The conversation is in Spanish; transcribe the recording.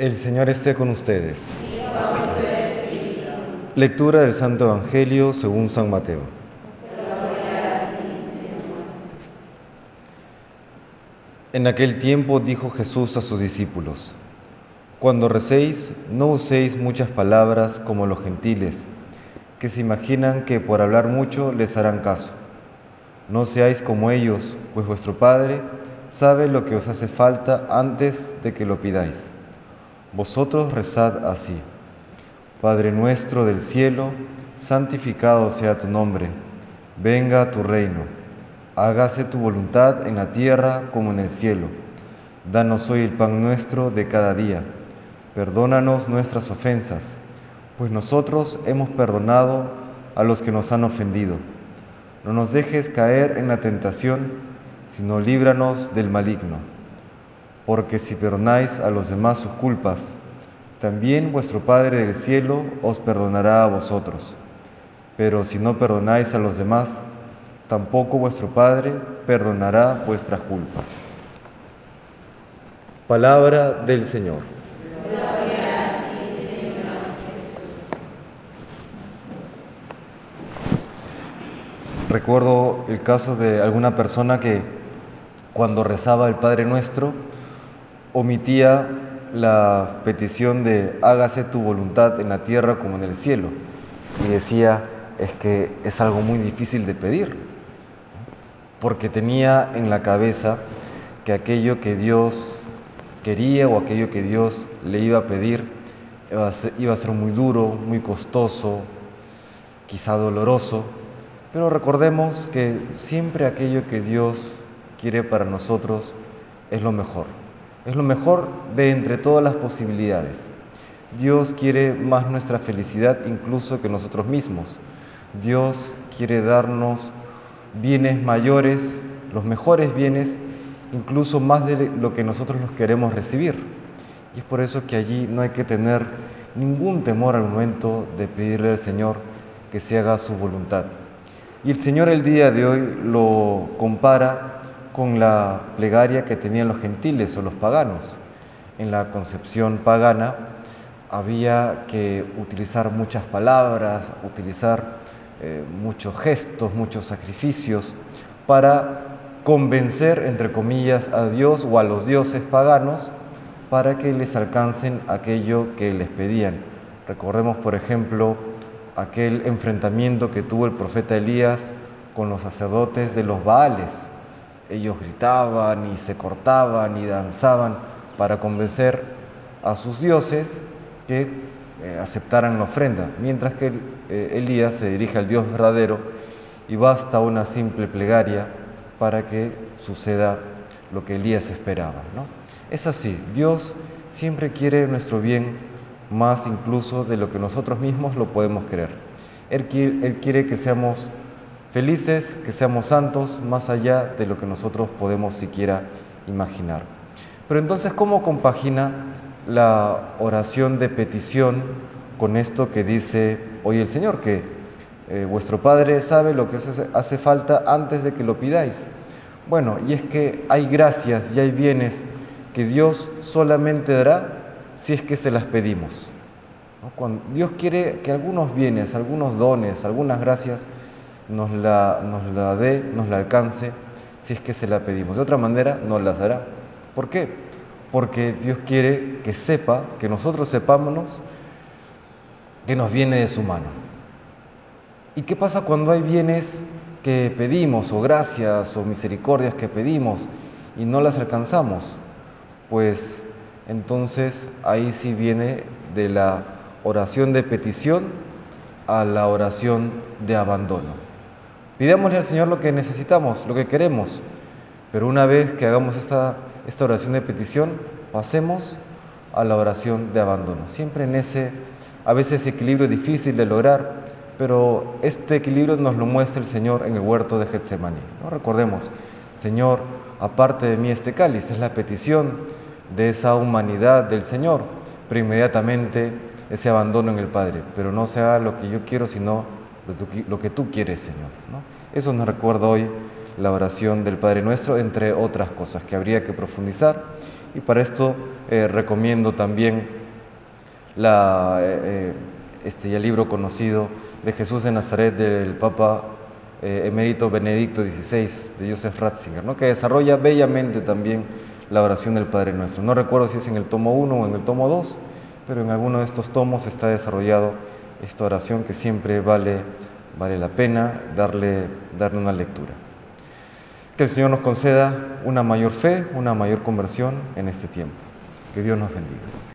El Señor esté con ustedes. Lectura del Santo Evangelio según San Mateo. En aquel tiempo dijo Jesús a sus discípulos, Cuando recéis, no uséis muchas palabras como los gentiles, que se imaginan que por hablar mucho les harán caso. No seáis como ellos, pues vuestro Padre sabe lo que os hace falta antes de que lo pidáis. Vosotros rezad así. Padre nuestro del cielo, santificado sea tu nombre. Venga tu reino. Hágase tu voluntad en la tierra como en el cielo. Danos hoy el pan nuestro de cada día. Perdónanos nuestras ofensas, pues nosotros hemos perdonado a los que nos han ofendido. No nos dejes caer en la tentación, sino líbranos del maligno porque si perdonáis a los demás sus culpas, también vuestro Padre del cielo os perdonará a vosotros. Pero si no perdonáis a los demás, tampoco vuestro Padre perdonará vuestras culpas. Palabra del Señor. Recuerdo el caso de alguna persona que cuando rezaba el Padre Nuestro, omitía la petición de hágase tu voluntad en la tierra como en el cielo. Y decía, es que es algo muy difícil de pedir, porque tenía en la cabeza que aquello que Dios quería o aquello que Dios le iba a pedir iba a ser, muy duro, muy costoso, quizá doloroso, pero recordemos que siempre aquello que Dios quiere para nosotros es lo mejor. Es lo mejor de entre todas las posibilidades. Dios quiere más nuestra felicidad incluso que nosotros mismos. Dios quiere darnos bienes mayores, los mejores bienes, incluso más de lo que nosotros los queremos recibir. Y es por eso que allí no hay que tener ningún temor al momento de pedirle al Señor que se haga su voluntad. Y el Señor el día de hoy lo compara con la plegaria que tenían los gentiles o los paganos. En la concepción pagana había que utilizar muchas palabras, utilizar eh, muchos gestos, muchos sacrificios para convencer, entre comillas, a Dios o a los dioses paganos para que les alcancen aquello que les pedían. Recordemos, por ejemplo, aquel enfrentamiento que tuvo el profeta Elías con los sacerdotes de los Baales, ellos gritaban y se cortaban y danzaban para convencer a sus dioses que eh, aceptaran la ofrenda, mientras que eh, Elías se dirige al Dios verdadero y basta una simple plegaria para que suceda lo que Elías esperaba. ¿no? Es así, Dios siempre quiere nuestro bien más incluso de lo que nosotros mismos lo podemos creer. Él, él quiere que seamos felices, que seamos santos más allá de lo que nosotros podemos siquiera imaginar. Pero entonces, ¿cómo compagina la oración de petición con esto que dice hoy el Señor? Que eh, vuestro Padre sabe lo que hace falta antes de que lo pidáis. Bueno, y es que hay gracias y hay bienes que Dios solamente dará si es que se las pedimos. Cuando Dios quiere que algunos bienes, algunos dones, algunas gracias, nos la, dé, nos la alcance, si es que se la pedimos. De otra manera, nos las dará. ¿Por qué? Porque Dios quiere que sepa, que nosotros sepámonos que nos viene de su mano. ¿Y qué pasa cuando hay bienes que pedimos, o gracias, o misericordias que pedimos y no las alcanzamos? Pues entonces ahí sí viene de la oración de petición a la oración de abandono. Pidámosle al Señor lo que necesitamos, lo que queremos, pero una vez que hagamos esta, esta oración de petición, pasemos a la oración de abandono. Siempre en ese, a veces equilibrio difícil de lograr, pero este equilibrio nos lo muestra el Señor en el huerto de Getsemaní. ¿no? Recordemos, Señor, aparte de mí este cáliz, es la petición de esa humanidad del Señor, pero inmediatamente ese abandono en el Padre, pero no sea lo que yo quiero, sino lo que tú quieres, Señor. Eso nos recuerda hoy la oración del Padre Nuestro, entre otras cosas que habría que profundizar y para esto eh, recomiendo también la, eh, este el libro conocido de Jesús de Nazaret del Papa emérito Benedicto XVI de Joseph Ratzinger, que desarrolla bellamente también la oración del Padre Nuestro. No recuerdo si es en el tomo 1 o en el tomo 2, pero en alguno de estos tomos está desarrollado esta oración que siempre vale, vale la pena darle, darle una lectura. Que el Señor nos conceda una mayor fe, una mayor conversión en este tiempo. Que Dios nos bendiga.